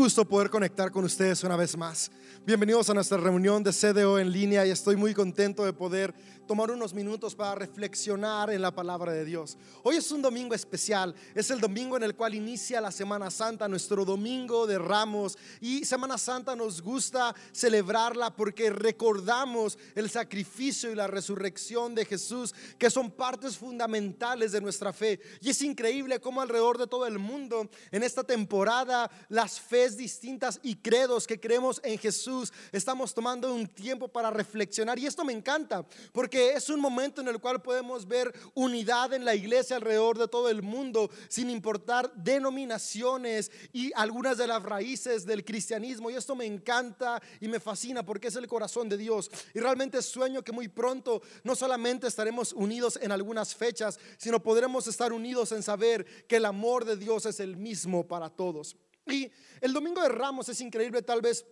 gusto poder conectar con ustedes una vez más. Bienvenidos a nuestra reunión de CDO en línea y estoy muy contento de poder tomar unos minutos para reflexionar en la palabra de Dios. Hoy es un domingo especial, es el domingo en el cual inicia la Semana Santa, nuestro domingo de ramos. Y Semana Santa nos gusta celebrarla porque recordamos el sacrificio y la resurrección de Jesús, que son partes fundamentales de nuestra fe. Y es increíble cómo alrededor de todo el mundo, en esta temporada, las distintas y credos que creemos en Jesús, estamos tomando un tiempo para reflexionar. Y esto me encanta, porque es un momento en el cual podemos ver unidad en la iglesia alrededor de todo el mundo, sin importar denominaciones y algunas de las raíces del cristianismo. Y esto me encanta y me fascina porque es el corazón de Dios. Y realmente sueño que muy pronto no solamente estaremos unidos en algunas fechas, sino podremos estar unidos en saber que el amor de Dios es el mismo para todos. Y el domingo de Ramos es increíble, tal vez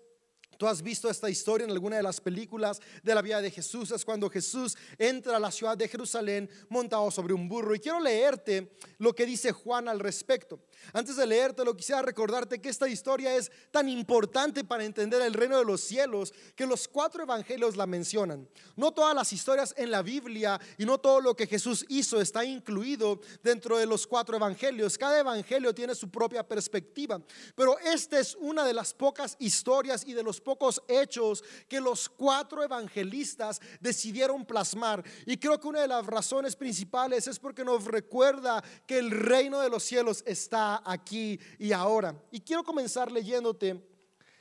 Tú has visto esta historia en alguna de las películas de la vida de Jesús. Es cuando Jesús entra a la ciudad de Jerusalén montado sobre un burro. Y quiero leerte lo que dice Juan al respecto. Antes de leerte, lo quisiera recordarte que esta historia es tan importante para entender el reino de los cielos que los cuatro evangelios la mencionan. No todas las historias en la Biblia y no todo lo que Jesús hizo está incluido dentro de los cuatro evangelios. Cada evangelio tiene su propia perspectiva. Pero esta es una de las pocas historias y de los pocos hechos que los cuatro evangelistas decidieron plasmar. Y creo que una de las razones principales es porque nos recuerda que el reino de los cielos está aquí y ahora. Y quiero comenzar leyéndote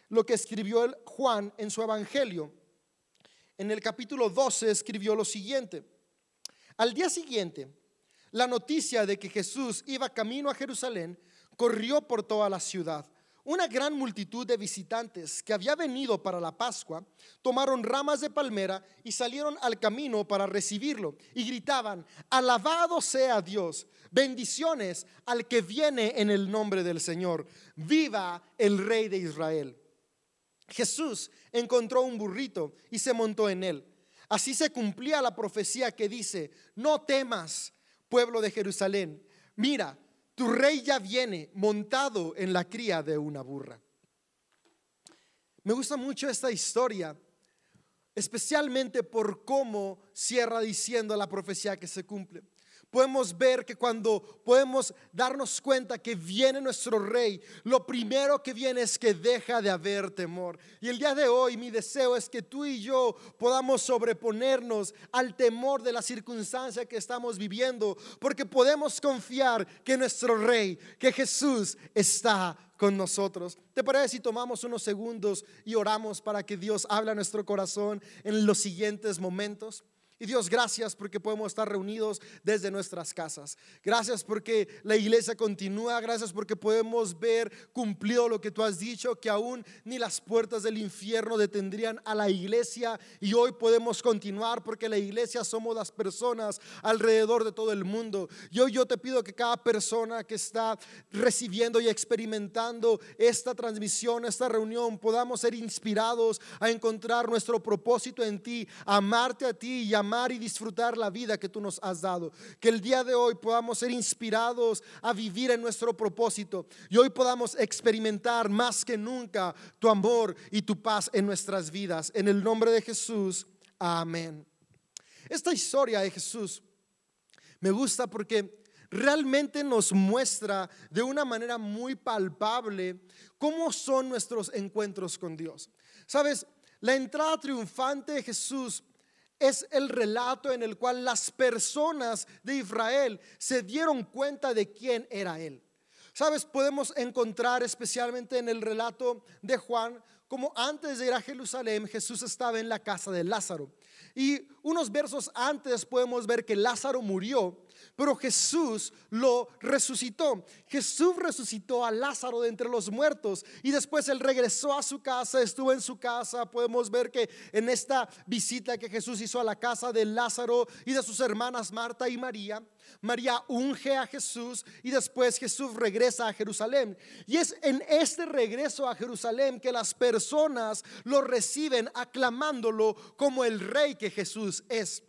lo que escribió el Juan en su evangelio. En el capítulo 12 escribió lo siguiente. Al día siguiente, la noticia de que Jesús iba camino a Jerusalén corrió por toda la ciudad una gran multitud de visitantes que había venido para la Pascua tomaron ramas de palmera y salieron al camino para recibirlo y gritaban, alabado sea Dios, bendiciones al que viene en el nombre del Señor, viva el rey de Israel. Jesús encontró un burrito y se montó en él. Así se cumplía la profecía que dice, no temas, pueblo de Jerusalén, mira, tu rey ya viene montado en la cría de una burra. Me gusta mucho esta historia, especialmente por cómo cierra diciendo la profecía que se cumple podemos ver que cuando podemos darnos cuenta que viene nuestro rey, lo primero que viene es que deja de haber temor. Y el día de hoy mi deseo es que tú y yo podamos sobreponernos al temor de la circunstancia que estamos viviendo, porque podemos confiar que nuestro rey, que Jesús está con nosotros. ¿Te parece si tomamos unos segundos y oramos para que Dios hable a nuestro corazón en los siguientes momentos? Y Dios, gracias porque podemos estar reunidos desde nuestras casas. Gracias porque la iglesia continúa. Gracias porque podemos ver cumplido lo que tú has dicho, que aún ni las puertas del infierno detendrían a la iglesia. Y hoy podemos continuar porque la iglesia somos las personas alrededor de todo el mundo. Y hoy yo te pido que cada persona que está recibiendo y experimentando esta transmisión, esta reunión, podamos ser inspirados a encontrar nuestro propósito en ti, amarte a ti y amar y disfrutar la vida que tú nos has dado. Que el día de hoy podamos ser inspirados a vivir en nuestro propósito y hoy podamos experimentar más que nunca tu amor y tu paz en nuestras vidas. En el nombre de Jesús, amén. Esta historia de Jesús me gusta porque realmente nos muestra de una manera muy palpable cómo son nuestros encuentros con Dios. Sabes, la entrada triunfante de Jesús es el relato en el cual las personas de Israel se dieron cuenta de quién era Él. Sabes, podemos encontrar especialmente en el relato de Juan como antes de ir a Jerusalén Jesús estaba en la casa de Lázaro. Y unos versos antes podemos ver que Lázaro murió pero Jesús lo resucitó. Jesús resucitó a Lázaro de entre los muertos y después él regresó a su casa, estuvo en su casa. Podemos ver que en esta visita que Jesús hizo a la casa de Lázaro y de sus hermanas Marta y María, María unge a Jesús y después Jesús regresa a Jerusalén. Y es en este regreso a Jerusalén que las personas lo reciben aclamándolo como el rey que Jesús es.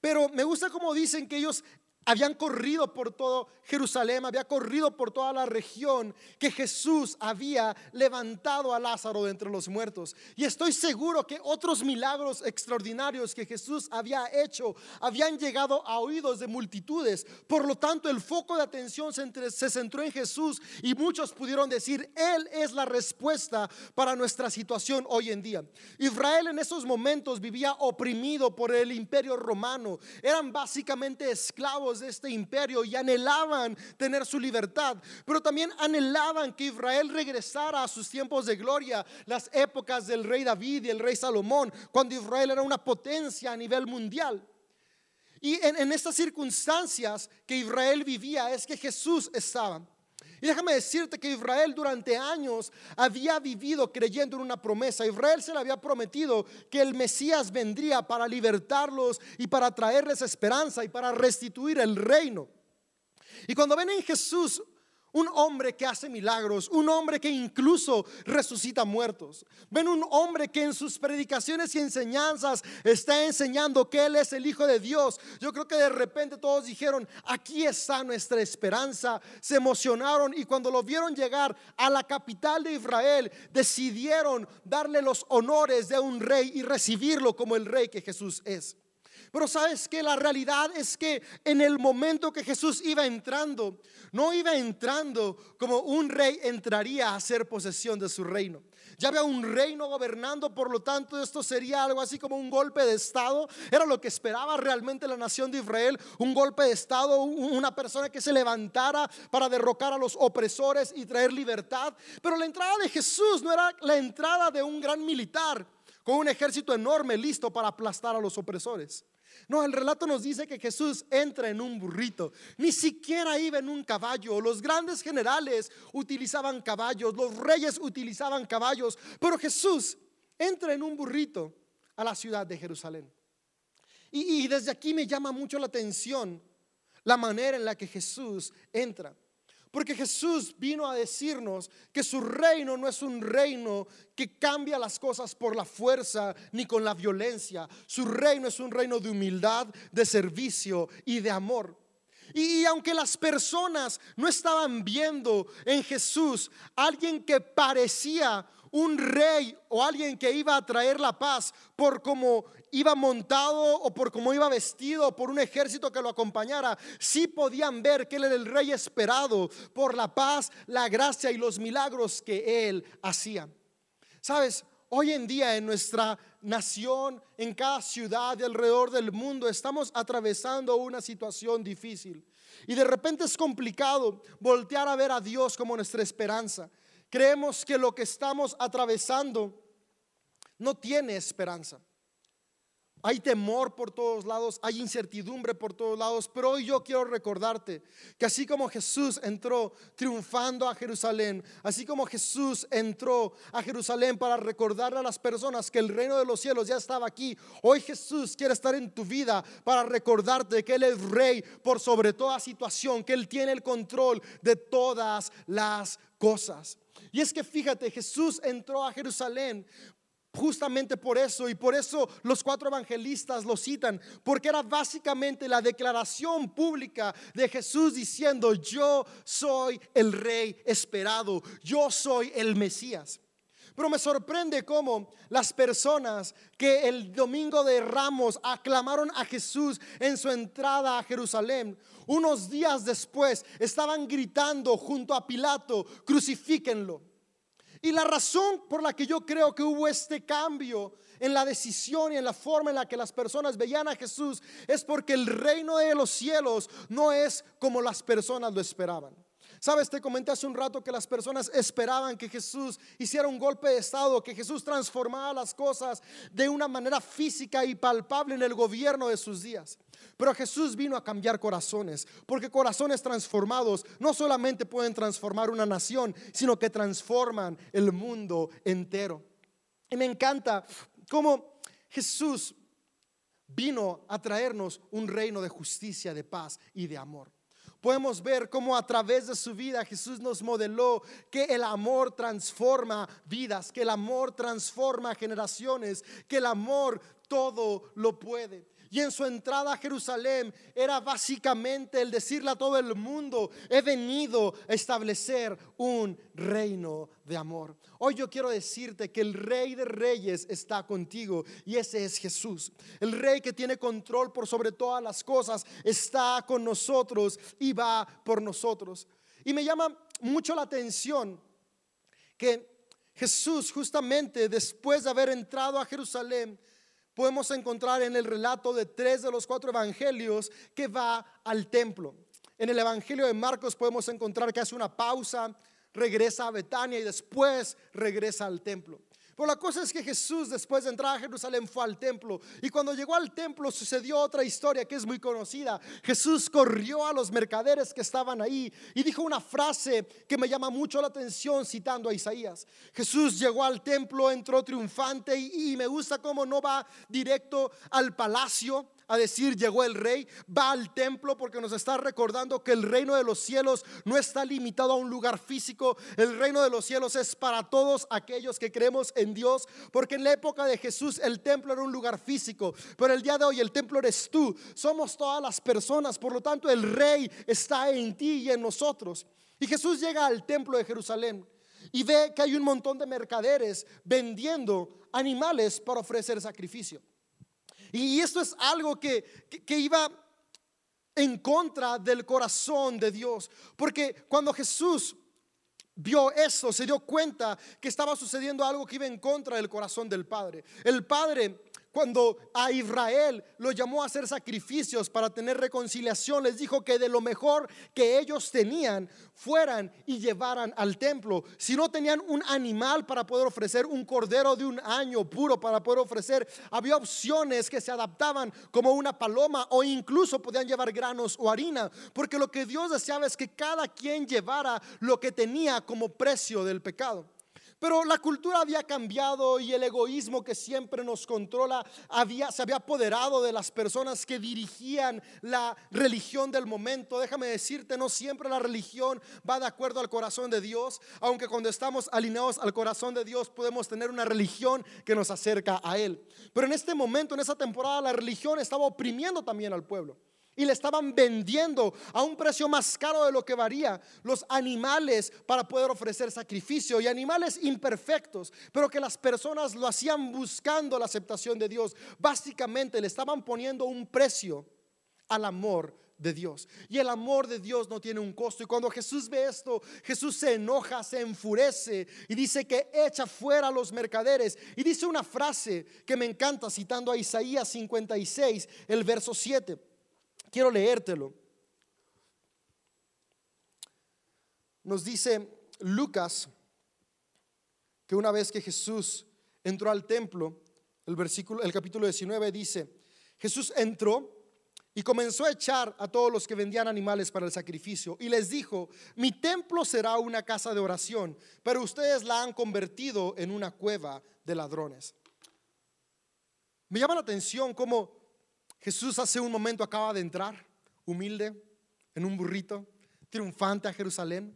Pero me gusta como dicen que ellos habían corrido por todo Jerusalén, había corrido por toda la región, que Jesús había levantado a Lázaro de entre los muertos. Y estoy seguro que otros milagros extraordinarios que Jesús había hecho habían llegado a oídos de multitudes. Por lo tanto, el foco de atención se, centró en Jesús y muchos pudieron decir, Él es la respuesta para nuestra situación hoy en día. Israel en esos momentos vivía oprimido por el imperio romano. Eran básicamente esclavos de este imperio y anhelaban tener su libertad, pero también anhelaban que Israel regresara a sus tiempos de gloria, las épocas del rey David y el rey Salomón, cuando Israel era una potencia a nivel mundial. Y en, en estas circunstancias que Israel vivía es que Jesús estaba. Y déjame decirte que Israel durante años había vivido creyendo en una promesa. Israel se le había prometido que el Mesías vendría para libertarlos y para traerles esperanza y para restituir el reino. Y cuando ven en Jesús un hombre que hace milagros, un hombre que incluso resucita muertos. Ven un hombre que en sus predicaciones y enseñanzas está enseñando que Él es el Hijo de Dios. Yo creo que de repente todos dijeron, aquí está nuestra esperanza. Se emocionaron y cuando lo vieron llegar a la capital de Israel, decidieron darle los honores de un rey y recibirlo como el rey que Jesús es. Pero sabes que la realidad es que en el momento que Jesús iba entrando, no iba entrando como un rey entraría a hacer posesión de su reino. Ya había un reino gobernando, por lo tanto esto sería algo así como un golpe de Estado. Era lo que esperaba realmente la nación de Israel, un golpe de Estado, una persona que se levantara para derrocar a los opresores y traer libertad. Pero la entrada de Jesús no era la entrada de un gran militar con un ejército enorme listo para aplastar a los opresores. No, el relato nos dice que Jesús entra en un burrito. Ni siquiera iba en un caballo. Los grandes generales utilizaban caballos, los reyes utilizaban caballos, pero Jesús entra en un burrito a la ciudad de Jerusalén. Y, y desde aquí me llama mucho la atención la manera en la que Jesús entra. Porque Jesús vino a decirnos que su reino no es un reino que cambia las cosas por la fuerza ni con la violencia. Su reino es un reino de humildad, de servicio y de amor. Y, aunque las personas no estaban viendo en Jesús alguien que parecía un rey o alguien que iba a traer la paz por cómo iba montado o por cómo iba vestido o por un ejército que lo acompañara, sí podían ver que él era el rey esperado por la paz, la gracia y los milagros que él hacía. Sabes, hoy en día en nuestra nación, en cada ciudad de alrededor del mundo, estamos atravesando una situación difícil. Y de repente es complicado voltear a ver a Dios como nuestra esperanza. Creemos que lo que estamos atravesando no tiene esperanza. Hay temor por todos lados, hay incertidumbre por todos lados, pero hoy yo quiero recordarte que así como Jesús entró triunfando a Jerusalén, así como Jesús entró a Jerusalén para recordarle a las personas que el reino de los cielos ya estaba aquí, hoy Jesús quiere estar en tu vida para recordarte que Él es rey por sobre toda situación, que Él tiene el control de todas las cosas. Y es que fíjate, Jesús entró a Jerusalén Justamente por eso y por eso los cuatro evangelistas lo citan, porque era básicamente la declaración pública de Jesús diciendo, yo soy el rey esperado, yo soy el Mesías. Pero me sorprende cómo las personas que el domingo de Ramos aclamaron a Jesús en su entrada a Jerusalén, unos días después estaban gritando junto a Pilato, crucifíquenlo. Y la razón por la que yo creo que hubo este cambio en la decisión y en la forma en la que las personas veían a Jesús es porque el reino de los cielos no es como las personas lo esperaban. Sabes, te comenté hace un rato que las personas esperaban que Jesús hiciera un golpe de estado, que Jesús transformara las cosas de una manera física y palpable en el gobierno de sus días. Pero Jesús vino a cambiar corazones, porque corazones transformados no solamente pueden transformar una nación, sino que transforman el mundo entero. Y me encanta cómo Jesús vino a traernos un reino de justicia, de paz y de amor podemos ver cómo a través de su vida Jesús nos modeló que el amor transforma vidas, que el amor transforma generaciones, que el amor todo lo puede. Y en su entrada a Jerusalén era básicamente el decirle a todo el mundo, he venido a establecer un reino de amor. Hoy yo quiero decirte que el rey de reyes está contigo y ese es Jesús. El rey que tiene control por sobre todas las cosas está con nosotros y va por nosotros. Y me llama mucho la atención que Jesús justamente después de haber entrado a Jerusalén, podemos encontrar en el relato de tres de los cuatro evangelios que va al templo. En el evangelio de Marcos podemos encontrar que hace una pausa, regresa a Betania y después regresa al templo. Pero la cosa es que Jesús después de entrar a Jerusalén fue al templo y cuando llegó al templo sucedió otra historia que es muy conocida. Jesús corrió a los mercaderes que estaban ahí y dijo una frase que me llama mucho la atención citando a Isaías. Jesús llegó al templo, entró triunfante y, me gusta cómo no va directo al palacio a decir llegó el rey, va al templo porque nos está recordando que el reino de los cielos no está limitado a un lugar físico, el reino de los cielos es para todos aquellos que creemos en Dios, porque en la época de Jesús el templo era un lugar físico, pero el día de hoy el templo eres tú, somos todas las personas, por lo tanto el rey está en ti y en nosotros. Y Jesús llega al templo de Jerusalén y ve que hay un montón de mercaderes vendiendo animales para ofrecer sacrificio. Y esto es algo que, que, iba en contra del corazón de Dios. Porque cuando Jesús vio eso, se dio cuenta que estaba sucediendo algo que iba en contra del corazón del Padre. El Padre cuando a Israel lo llamó a hacer sacrificios para tener reconciliación, les dijo que de lo mejor que ellos tenían fueran y llevaran al templo. Si no tenían un animal para poder ofrecer, un cordero de un año puro para poder ofrecer, había opciones que se adaptaban como una paloma o incluso podían llevar granos o harina, porque lo que Dios deseaba es que cada quien llevara lo que tenía como precio del pecado. Pero la cultura había cambiado y el egoísmo que siempre nos controla había, se había apoderado de las personas que dirigían la religión del momento. Déjame decirte, no siempre la religión va de acuerdo al corazón de Dios, aunque cuando estamos alineados al corazón de Dios podemos tener una religión que nos acerca a Él. Pero en este momento, en esa temporada, la religión estaba oprimiendo también al pueblo. Y le estaban vendiendo a un precio más caro de lo que varía los animales para poder ofrecer sacrificio y animales imperfectos, pero que las personas lo hacían buscando la aceptación de Dios. Básicamente le estaban poniendo un precio al amor de Dios. Y el amor de Dios no tiene un costo. Y cuando Jesús ve esto, Jesús se enoja, se enfurece y dice que echa fuera a los mercaderes. Y dice una frase que me encanta citando a Isaías 56, el verso 7. Quiero leértelo. Nos dice Lucas que una vez que Jesús entró al templo, el versículo el capítulo 19 dice, Jesús entró y comenzó a echar a todos los que vendían animales para el sacrificio y les dijo, "Mi templo será una casa de oración, pero ustedes la han convertido en una cueva de ladrones." Me llama la atención cómo Jesús hace un momento acaba de entrar, humilde, en un burrito, triunfante a Jerusalén.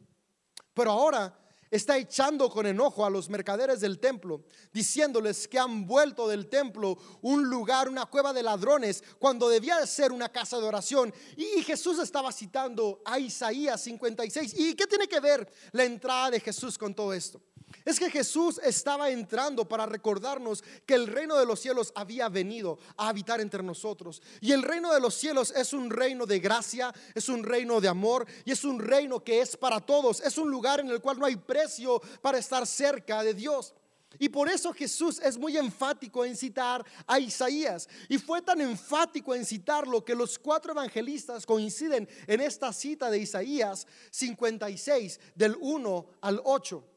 Pero ahora está echando con enojo a los mercaderes del templo, diciéndoles que han vuelto del templo un lugar, una cueva de ladrones, cuando debía de ser una casa de oración. Y Jesús estaba citando a Isaías 56. ¿Y qué tiene que ver la entrada de Jesús con todo esto? Es que Jesús estaba entrando para recordarnos que el reino de los cielos había venido a habitar entre nosotros. Y el reino de los cielos es un reino de gracia, es un reino de amor y es un reino que es para todos. Es un lugar en el cual no hay precio para estar cerca de Dios. Y por eso Jesús es muy enfático en citar a Isaías. Y fue tan enfático en citarlo que los cuatro evangelistas coinciden en esta cita de Isaías 56, del 1 al 8.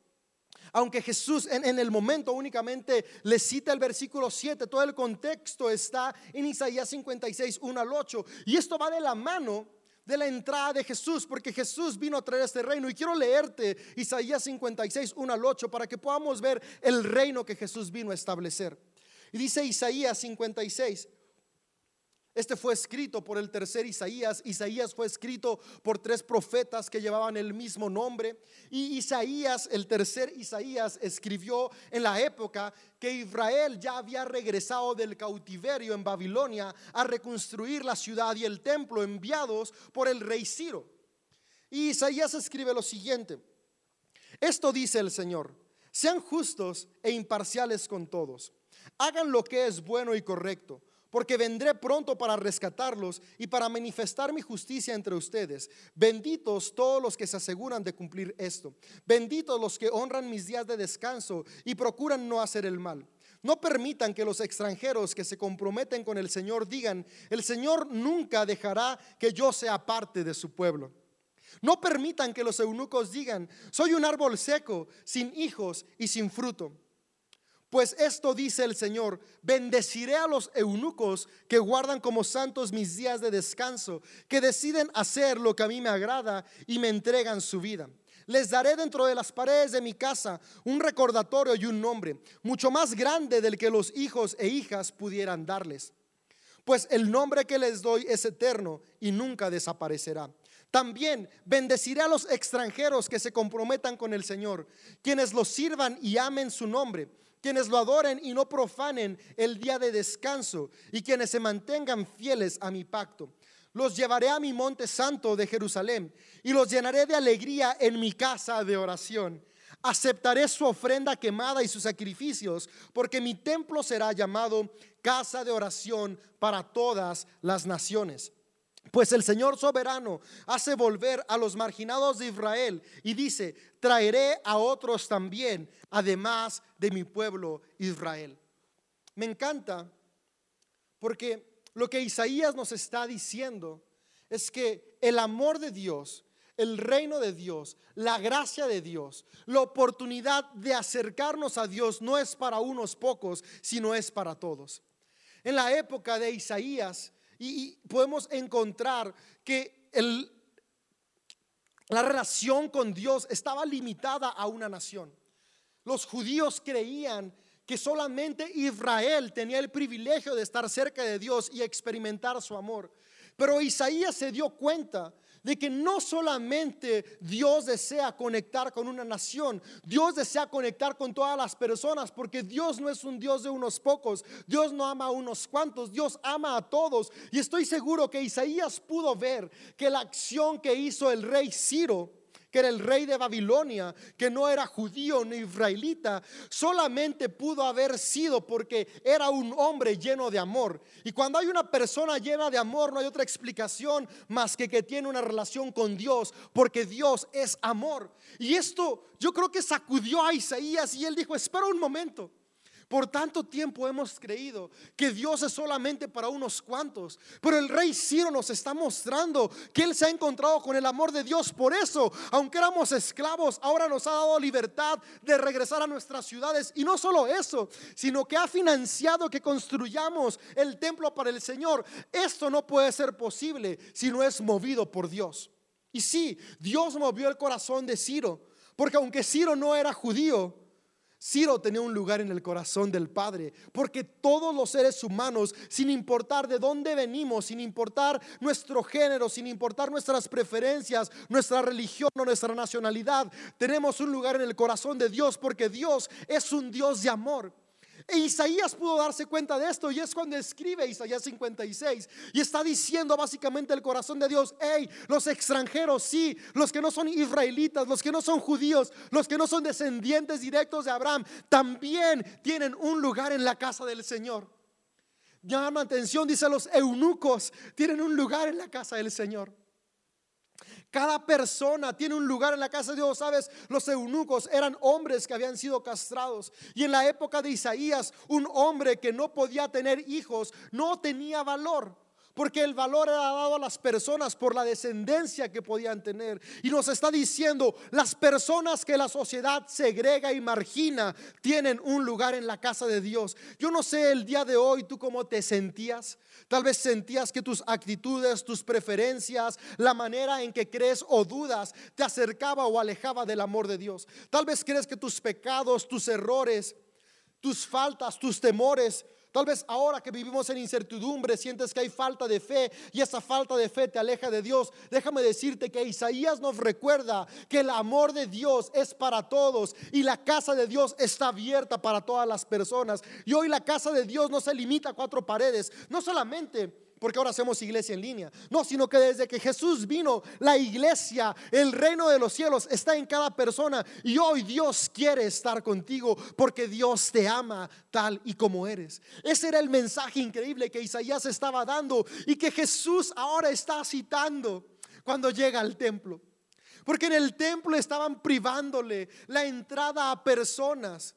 Aunque Jesús en, el momento únicamente le cita el versículo 7, todo el contexto está en Isaías 56, 1 al 8. Y esto va de la mano de la entrada de Jesús, porque Jesús vino a traer este reino. Y quiero leerte Isaías 56, 1 al 8, para que podamos ver el reino que Jesús vino a establecer. Y dice Isaías 56, Este fue escrito por el tercer Isaías. Isaías fue escrito por tres profetas que llevaban el mismo nombre. Y Isaías, el tercer Isaías, escribió en la época que Israel ya había regresado del cautiverio en Babilonia a reconstruir la ciudad y el templo enviados por el rey Ciro. Y Isaías escribe lo siguiente. Esto dice el Señor. Sean justos e imparciales con todos. Hagan lo que es bueno y correcto porque vendré pronto para rescatarlos y para manifestar mi justicia entre ustedes. Benditos todos los que se aseguran de cumplir esto. Benditos los que honran mis días de descanso y procuran no hacer el mal. No permitan que los extranjeros que se comprometen con el Señor digan, el Señor nunca dejará que yo sea parte de su pueblo. No permitan que los eunucos digan, soy un árbol seco, sin hijos y sin fruto. Pues esto dice el Señor, bendeciré a los eunucos que guardan como santos mis días de descanso, que deciden hacer lo que a mí me agrada y me entregan su vida. Les daré dentro de las paredes de mi casa un recordatorio y un nombre, mucho más grande del que los hijos e hijas pudieran darles. Pues el nombre que les doy es eterno y nunca desaparecerá. También bendeciré a los extranjeros que se comprometan con el Señor, quienes los sirvan y amen su nombre quienes lo adoren y no profanen el día de descanso, y quienes se mantengan fieles a mi pacto. Los llevaré a mi monte santo de Jerusalén y los llenaré de alegría en mi casa de oración. Aceptaré su ofrenda quemada y sus sacrificios, porque mi templo será llamado casa de oración para todas las naciones. Pues el Señor soberano hace volver a los marginados de Israel y dice, traeré a otros también, además de mi pueblo Israel. Me encanta porque lo que Isaías nos está diciendo es que el amor de Dios, el reino de Dios, la gracia de Dios, la oportunidad de acercarnos a Dios no es para unos pocos, sino es para todos. En la época de Isaías, y, podemos encontrar que la relación con Dios estaba limitada a una nación. Los judíos creían que solamente Israel tenía el privilegio de estar cerca de Dios y experimentar su amor. Pero Isaías se dio cuenta de que no solamente Dios desea conectar con una nación, Dios desea conectar con todas las personas, porque Dios no es un Dios de unos pocos, Dios no ama a unos cuantos, Dios ama a todos. Y estoy seguro que Isaías pudo ver que la acción que hizo el rey Ciro, que era el rey de Babilonia, que no era judío ni israelita, solamente pudo haber sido porque era un hombre lleno de amor. Y cuando hay una persona llena de amor, no hay otra explicación más que que tiene una relación con Dios, porque Dios es amor. Y esto yo creo que sacudió a Isaías y él dijo, espera un momento. Por tanto tiempo hemos creído que Dios es solamente para unos cuantos. Pero el rey Ciro nos está mostrando que Él se ha encontrado con el amor de Dios. Por eso, aunque éramos esclavos, ahora nos ha dado libertad de regresar a nuestras ciudades. Y no solo eso, sino que ha financiado que construyamos el templo para el Señor. Esto no puede ser posible si no es movido por Dios. Y sí, Dios movió el corazón de Ciro. Porque aunque Ciro no era judío, Ciro tenía un lugar en el corazón del Padre, porque todos los seres humanos, sin importar de dónde venimos, sin importar nuestro género, sin importar nuestras preferencias, nuestra religión o nuestra nacionalidad, tenemos un lugar en el corazón de Dios, porque Dios es un Dios de amor. E Isaías pudo darse cuenta de esto y es cuando escribe Isaías 56 y está diciendo básicamente el corazón de Dios, hey, los extranjeros, sí, los que no son israelitas, los que no son judíos, los que no son descendientes directos de Abraham, también tienen un lugar en la casa del Señor. Llama atención, dice los eunucos, tienen un lugar en la casa del Señor. Cada persona tiene un lugar en la casa de Dios. Sabes, los eunucos eran hombres que habían sido castrados. Y en la época de Isaías, un hombre que no podía tener hijos no tenía valor porque el valor era dado a las personas por la descendencia que podían tener. Y nos está diciendo, las personas que la sociedad segrega y margina tienen un lugar en la casa de Dios. Yo no sé el día de hoy tú cómo te sentías. Tal vez sentías que tus actitudes, tus preferencias, la manera en que crees o dudas te acercaba o alejaba del amor de Dios. Tal vez crees que tus pecados, tus errores, tus faltas, tus temores Tal vez ahora que vivimos en incertidumbre sientes que hay falta de fe y esa falta de fe te aleja de Dios. Déjame decirte que Isaías nos recuerda que el amor de Dios es para todos y la casa de Dios está abierta para todas las personas. Y hoy la casa de Dios no se limita a cuatro paredes, no solamente porque ahora hacemos iglesia en línea. No, sino que desde que Jesús vino, la iglesia, el reino de los cielos está en cada persona. Y hoy Dios quiere estar contigo porque Dios te ama tal y como eres. Ese era el mensaje increíble que Isaías estaba dando y que Jesús ahora está citando cuando llega al templo. Porque en el templo estaban privándole la entrada a personas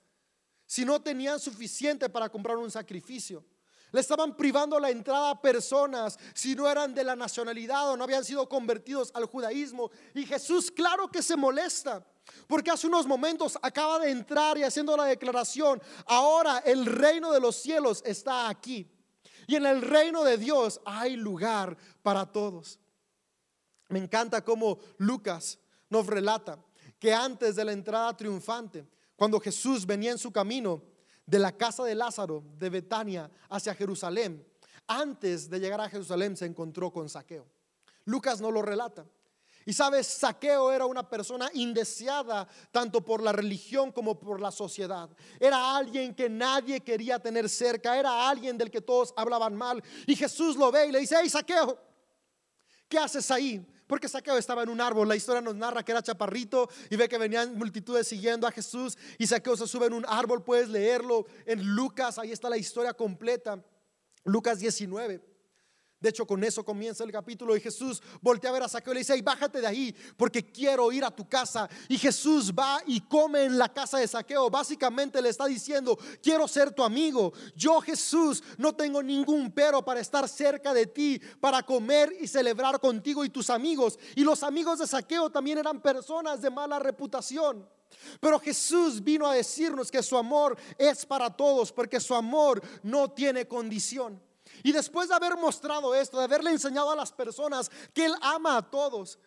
si no tenían suficiente para comprar un sacrificio. Le estaban privando la entrada a personas si no eran de la nacionalidad o no habían sido convertidos al judaísmo. Y Jesús, claro que se molesta. Porque hace unos momentos acaba de entrar y haciendo la declaración, ahora el reino de los cielos está aquí. Y en el reino de Dios hay lugar para todos. Me encanta cómo Lucas nos relata que antes de la entrada triunfante, cuando Jesús venía en su camino, de la casa de Lázaro de Betania hacia Jerusalén, antes de llegar a Jerusalén se encontró con Saqueo. Lucas no lo relata. Y sabes, Saqueo era una persona indeseada tanto por la religión como por la sociedad. Era alguien que nadie quería tener cerca, era alguien del que todos hablaban mal. Y Jesús lo ve y le dice, hey Saqueo, ¿qué haces ahí? Porque Saqueo estaba en un árbol. La historia nos narra que era chaparrito y ve que venían multitudes siguiendo a Jesús. Y Saqueo se sube en un árbol. Puedes leerlo en Lucas. Ahí está la historia completa. Lucas 19. De hecho, con eso comienza el capítulo y Jesús voltea a ver a Saqueo y le dice, bájate de ahí porque quiero ir a tu casa. Y Jesús va y come en la casa de Saqueo. Básicamente le está diciendo, quiero ser tu amigo. Yo Jesús no tengo ningún pero para estar cerca de ti, para comer y celebrar contigo y tus amigos. Y los amigos de Saqueo también eran personas de mala reputación. Pero Jesús vino a decirnos que su amor es para todos porque su amor no tiene condición. Y después de haber mostrado esto, de haberle enseñado a las personas que Él ama a todos,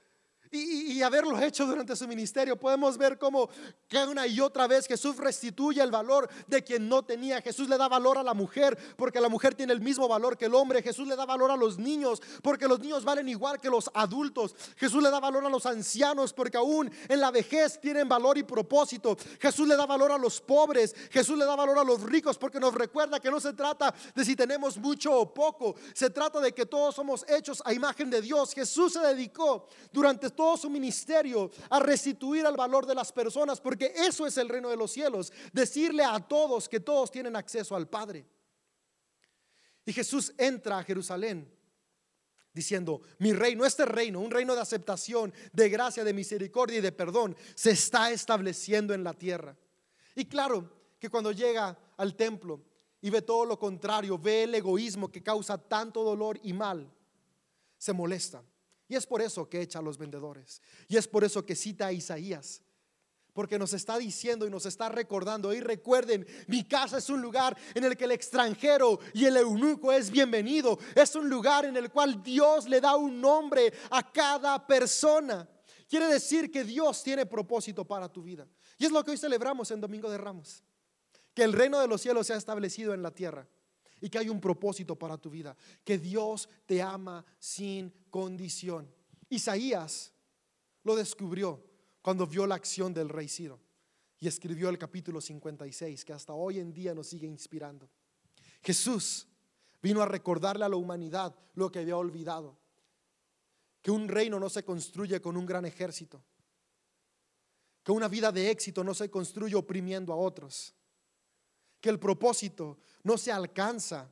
y, haberlo hecho durante su ministerio, podemos ver cómo que una y otra vez Jesús restituye el valor de quien no tenía. Jesús le da valor a la mujer porque la mujer tiene el mismo valor que el hombre. Jesús le da valor a los niños porque los niños valen igual que los adultos. Jesús le da valor a los ancianos porque aún en la vejez tienen valor y propósito. Jesús le da valor a los pobres. Jesús le da valor a los ricos porque nos recuerda que no se trata de si tenemos mucho o poco. Se trata de que todos somos hechos a imagen de Dios. Jesús se dedicó durante todo su ministerio a restituir el valor de las personas, porque eso es el reino de los cielos, decirle a todos que todos tienen acceso al Padre. Y Jesús entra a Jerusalén diciendo, mi reino, este reino, un reino de aceptación, de gracia, de misericordia y de perdón, se está estableciendo en la tierra. Y claro que cuando llega al templo y ve todo lo contrario, ve el egoísmo que causa tanto dolor y mal, se molesta. Y es por eso que echa a los vendedores. Y es por eso que cita a Isaías. Porque nos está diciendo y nos está recordando. Y recuerden, mi casa es un lugar en el que el extranjero y el eunuco es bienvenido. Es un lugar en el cual Dios le da un nombre a cada persona. Quiere decir que Dios tiene propósito para tu vida. Y es lo que hoy celebramos en Domingo de Ramos. Que el reino de los cielos se ha establecido en la tierra y que hay un propósito para tu vida, que Dios te ama sin condición. Isaías lo descubrió cuando vio la acción del rey Ciro y escribió el capítulo 56 que hasta hoy en día nos sigue inspirando. Jesús vino a recordarle a la humanidad lo que había olvidado, que un reino no se construye con un gran ejército, que una vida de éxito no se construye oprimiendo a otros, que el propósito no se alcanza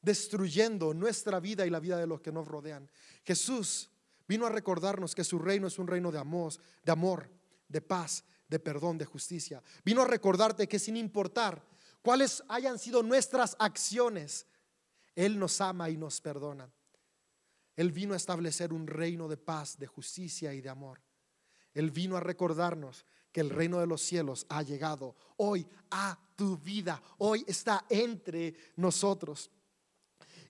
destruyendo nuestra vida y la vida de los que nos rodean. Jesús vino a recordarnos que su reino es un reino de amor, de amor, de paz, de perdón, de justicia. Vino a recordarte que sin importar cuáles hayan sido nuestras acciones, Él nos ama y nos perdona. Él vino a establecer un reino de paz, de justicia y de amor. Él vino a recordarnos que el reino de los cielos ha llegado hoy a tu vida, hoy está entre nosotros.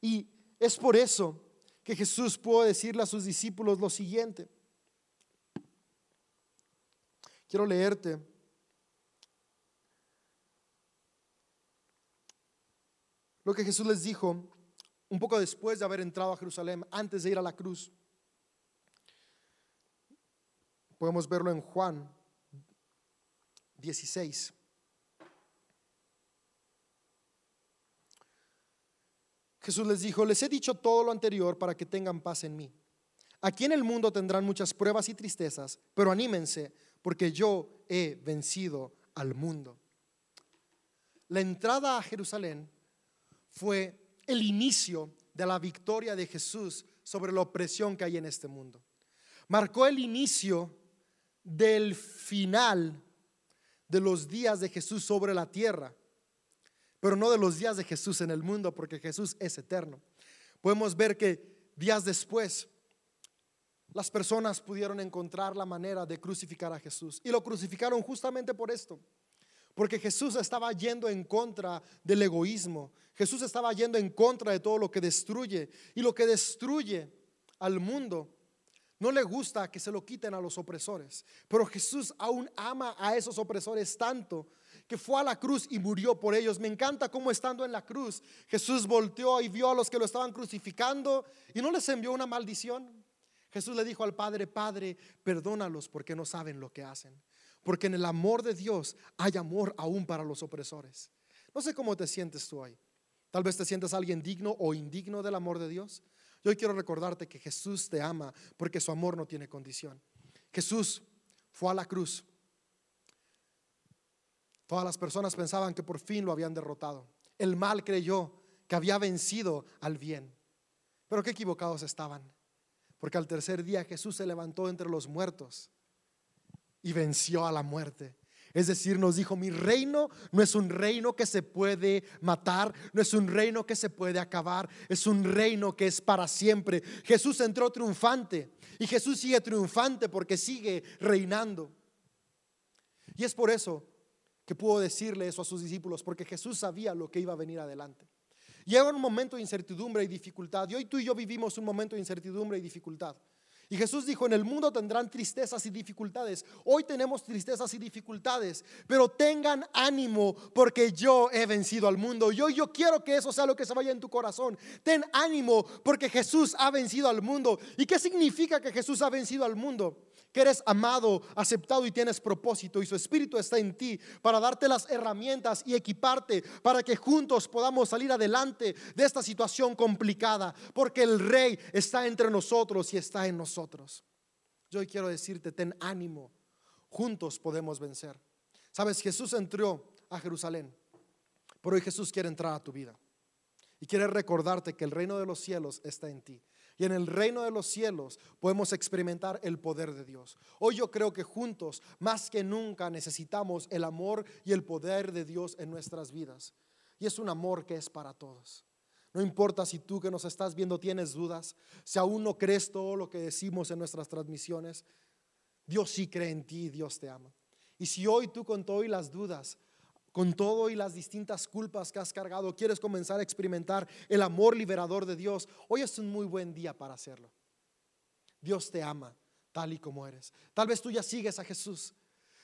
Y es por eso que Jesús pudo decirle a sus discípulos lo siguiente. Quiero leerte lo que Jesús les dijo un poco después de haber entrado a Jerusalén, antes de ir a la cruz. Podemos verlo en Juan 16. Jesús les dijo, les he dicho todo lo anterior para que tengan paz en mí. Aquí en el mundo tendrán muchas pruebas y tristezas, pero anímense, porque yo he vencido al mundo. La entrada a Jerusalén fue el inicio de la victoria de Jesús sobre la opresión que hay en este mundo. Marcó el inicio del final de los días de Jesús sobre la tierra pero no de los días de Jesús en el mundo, porque Jesús es eterno. Podemos ver que días después las personas pudieron encontrar la manera de crucificar a Jesús. Y lo crucificaron justamente por esto. Porque Jesús estaba yendo en contra del egoísmo. Jesús estaba yendo en contra de todo lo que destruye. Y lo que destruye al mundo no le gusta que se lo quiten a los opresores. Pero Jesús aún ama a esos opresores tanto que fue a la cruz y murió por ellos. Me encanta cómo estando en la cruz, Jesús volteó y vio a los que lo estaban crucificando y no les envió una maldición. Jesús le dijo al Padre, Padre, perdónalos porque no saben lo que hacen. Porque en el amor de Dios hay amor aún para los opresores. No sé cómo te sientes tú hoy. Tal vez te sientes alguien digno o indigno del amor de Dios. Yo quiero recordarte que Jesús te ama porque su amor no tiene condición. Jesús fue a la cruz Todas las personas pensaban que por fin lo habían derrotado. El mal creyó que había vencido al bien. Pero qué equivocados estaban. Porque al tercer día Jesús se levantó entre los muertos y venció a la muerte. Es decir, nos dijo, mi reino no es un reino que se puede matar, no es un reino que se puede acabar, es un reino que es para siempre. Jesús entró triunfante y Jesús sigue triunfante porque sigue reinando. Y es por eso que pudo decirle eso a sus discípulos, porque Jesús sabía lo que iba a venir adelante. Llega un momento de incertidumbre y dificultad, y hoy tú y yo vivimos un momento de incertidumbre y dificultad. Y Jesús dijo, en el mundo tendrán tristezas y dificultades. Hoy tenemos tristezas y dificultades, pero tengan ánimo porque yo he vencido al mundo. Yo, yo quiero que eso sea lo que se vaya en tu corazón. Ten ánimo porque Jesús ha vencido al mundo. ¿Y qué significa que Jesús ha vencido al mundo? Que eres amado, aceptado y tienes propósito y su espíritu está en ti para darte las herramientas y equiparte para que juntos podamos salir adelante de esta situación complicada, porque el rey está entre nosotros y está en nosotros. Yo hoy quiero decirte, ten ánimo, juntos podemos vencer. Sabes, Jesús entró a Jerusalén, pero hoy Jesús quiere entrar a tu vida y quiere recordarte que el reino de los cielos está en ti. Y en el reino de los cielos podemos experimentar el poder de Dios. Hoy yo creo que juntos, más que nunca, necesitamos el amor y el poder de Dios en nuestras vidas. Y es un amor que es para todos. No importa si tú que nos estás viendo tienes dudas, si aún no crees todo lo que decimos en nuestras transmisiones, Dios sí cree en ti Dios te ama. Y si hoy tú con todo y las dudas con todo y las distintas culpas que has cargado, quieres comenzar a experimentar el amor liberador de Dios, hoy es un muy buen día para hacerlo. Dios te ama tal y como eres. Tal vez tú ya sigues a Jesús,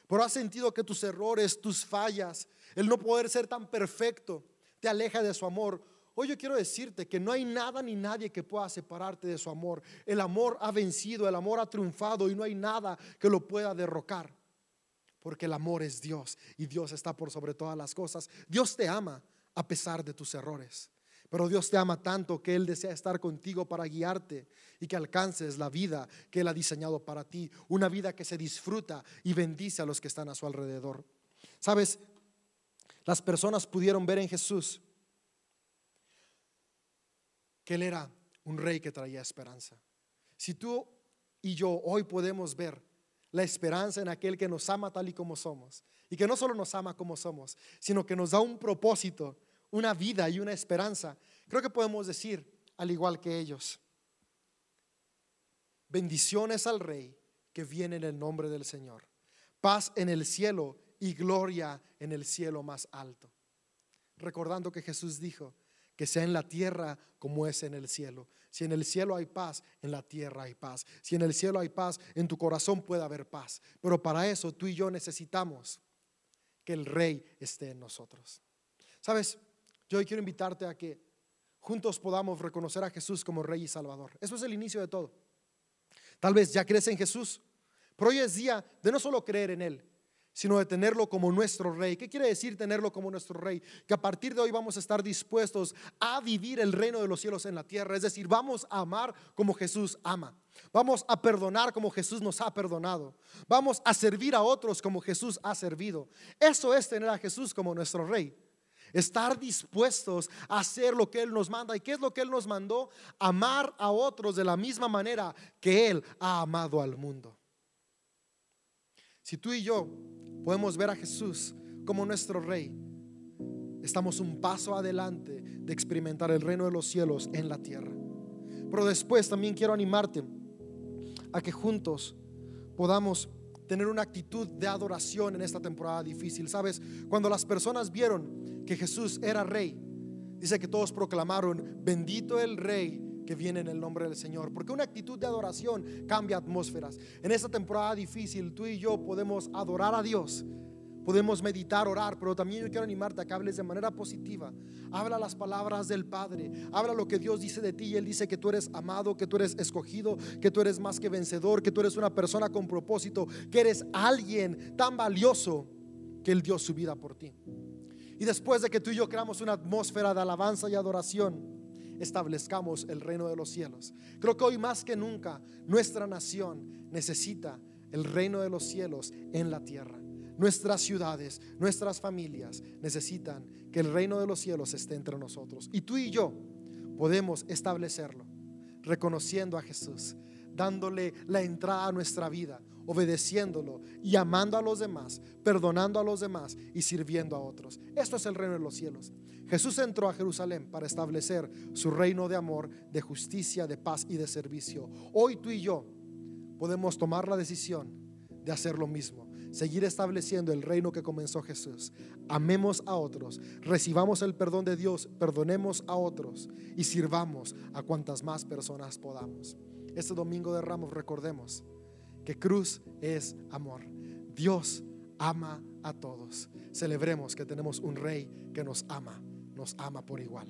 pero has sentido que tus errores, tus fallas, el no poder ser tan perfecto, te aleja de su amor. Hoy yo quiero decirte que no hay nada ni nadie que pueda separarte de su amor. El amor ha vencido, el amor ha triunfado y no hay nada que lo pueda derrocar porque el amor es Dios y Dios está por sobre todas las cosas. Dios te ama a pesar de tus errores, pero Dios te ama tanto que Él desea estar contigo para guiarte y que alcances la vida que Él ha diseñado para ti, una vida que se disfruta y bendice a los que están a su alrededor. Sabes, las personas pudieron ver en Jesús que Él era un rey que traía esperanza. Si tú y yo hoy podemos ver la esperanza en aquel que nos ama tal y como somos. Y que no solo nos ama como somos, sino que nos da un propósito, una vida y una esperanza. Creo que podemos decir, al igual que ellos, bendiciones al Rey que viene en el nombre del Señor. Paz en el cielo y gloria en el cielo más alto. Recordando que Jesús dijo, que sea en la tierra como es en el cielo. Si en el cielo hay paz, en la tierra hay paz. Si en el cielo hay paz, en tu corazón puede haber paz. Pero para eso tú y yo necesitamos que el rey esté en nosotros. ¿Sabes? Yo hoy quiero invitarte a que juntos podamos reconocer a Jesús como Rey y Salvador. Eso es el inicio de todo. Tal vez ya crees en Jesús, pero hoy es día de no solo creer en Él, sino de tenerlo como nuestro rey. ¿Qué quiere decir tenerlo como nuestro rey? Que a partir de hoy vamos a estar dispuestos a vivir el reino de los cielos en la tierra. Es decir, vamos a amar como Jesús ama. Vamos a perdonar como Jesús nos ha perdonado. Vamos a servir a otros como Jesús ha servido. Eso es tener a Jesús como nuestro rey. Estar dispuestos a hacer lo que Él nos manda. ¿Y qué es lo que Él nos mandó? Amar a otros de la misma manera que Él ha amado al mundo. Si tú y yo podemos ver a Jesús como nuestro Rey, estamos un paso adelante de experimentar el reino de los cielos en la tierra. Pero después también quiero animarte a que juntos podamos tener una actitud de adoración en esta temporada difícil. Sabes, cuando las personas vieron que Jesús era rey, dice que todos proclamaron, bendito el rey que viene en el nombre del Señor. Porque una actitud de adoración cambia atmósferas. En esta temporada difícil, tú y yo podemos adorar a Dios. Podemos meditar, orar, pero también yo quiero animarte a que hables de manera positiva. Habla las palabras del Padre, habla lo que Dios dice de ti Él dice que tú eres amado, que tú eres escogido, que tú eres más que vencedor, que tú eres una persona con propósito, que eres alguien tan valioso que Él dio su vida por ti. Y después de que tú y yo creamos una atmósfera de alabanza y adoración, establezcamos el reino de los cielos. Creo que hoy más que nunca nuestra nación necesita el reino de los cielos en la tierra. Nuestras ciudades, nuestras familias necesitan que el reino de los cielos esté entre nosotros. Y tú y yo podemos establecerlo reconociendo a Jesús, dándole la entrada a nuestra vida, obedeciéndolo y amando a los demás, perdonando a los demás y sirviendo a otros. Esto es el reino de los cielos. Jesús entró a Jerusalén para establecer su reino de amor, de justicia, de paz y de servicio. Hoy tú y yo podemos tomar la decisión de hacer lo mismo, seguir estableciendo el reino que comenzó Jesús. Amemos a otros, recibamos el perdón de Dios, perdonemos a otros y sirvamos a cuantas más personas podamos. Este domingo de Ramos recordemos que cruz es amor. Dios ama a todos. Celebremos que tenemos un rey que nos ama nos ama por igual.